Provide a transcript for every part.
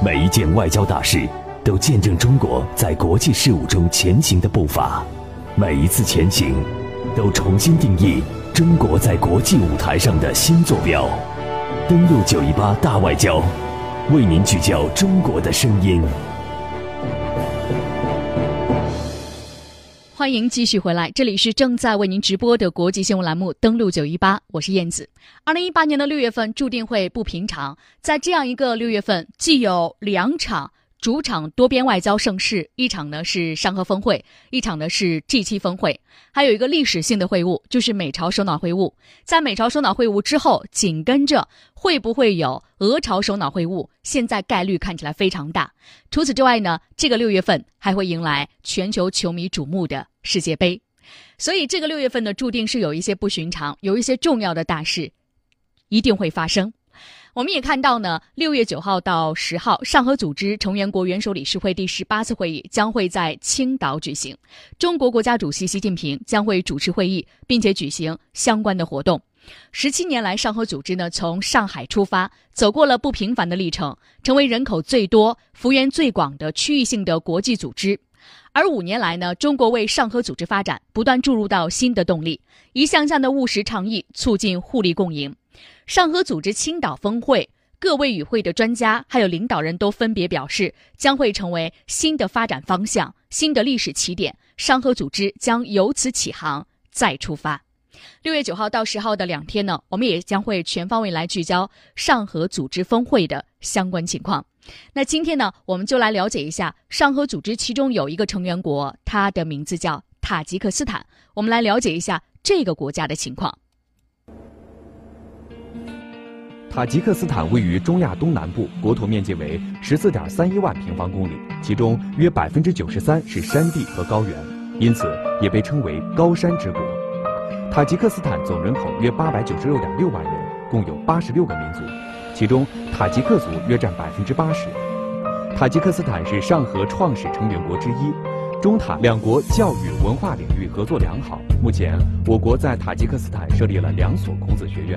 每一件外交大事，都见证中国在国际事务中前行的步伐；每一次前行，都重新定义中国在国际舞台上的新坐标。登录九一八大外交，为您聚焦中国的声音。欢迎继续回来，这里是正在为您直播的国际新闻栏目《登录九一八》，我是燕子。二零一八年的六月份注定会不平常，在这样一个六月份，既有两场。主场多边外交盛事，一场呢是上合峰会，一场呢是 G7 峰会，还有一个历史性的会晤，就是美朝首脑会晤。在美朝首脑会晤之后，紧跟着会不会有俄朝首脑会晤？现在概率看起来非常大。除此之外呢，这个六月份还会迎来全球球迷瞩目的世界杯，所以这个六月份呢，注定是有一些不寻常，有一些重要的大事一定会发生。我们也看到呢，六月九号到十号，上合组织成员国元首理事会第十八次会议将会在青岛举行，中国国家主席习近平将会主持会议，并且举行相关的活动。十七年来，上合组织呢从上海出发，走过了不平凡的历程，成为人口最多、幅员最广的区域性的国际组织。而五年来呢，中国为上合组织发展不断注入到新的动力，一项项的务实倡议，促进互利共赢。上合组织青岛峰会，各位与会的专家还有领导人都分别表示，将会成为新的发展方向、新的历史起点。上合组织将由此起航，再出发。六月九号到十号的两天呢，我们也将会全方位来聚焦上合组织峰会的相关情况。那今天呢，我们就来了解一下上合组织其中有一个成员国，它的名字叫塔吉克斯坦。我们来了解一下这个国家的情况。塔吉克斯坦位于中亚东南部，国土面积为十四点三一万平方公里，其中约百分之九十三是山地和高原，因此也被称为高山之国。塔吉克斯坦总人口约八百九十六点六万人，共有八十六个民族，其中塔吉克族约占百分之八十。塔吉克斯坦是上合创始成员国之一，中塔两国教育文化领域合作良好。目前，我国在塔吉克斯坦设立了两所孔子学院。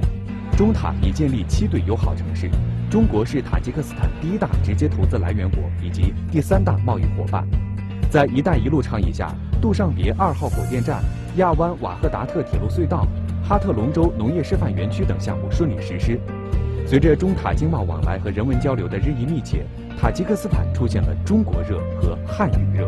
中塔已建立七对友好城市，中国是塔吉克斯坦第一大直接投资来源国以及第三大贸易伙伴。在“一带一路”倡议下，杜尚别二号火电站、亚湾瓦赫达特铁路隧道、哈特龙州农业示范园区等项目顺利实施。随着中塔经贸往来和人文交流的日益密切，塔吉克斯坦出现了“中国热”和“汉语热”。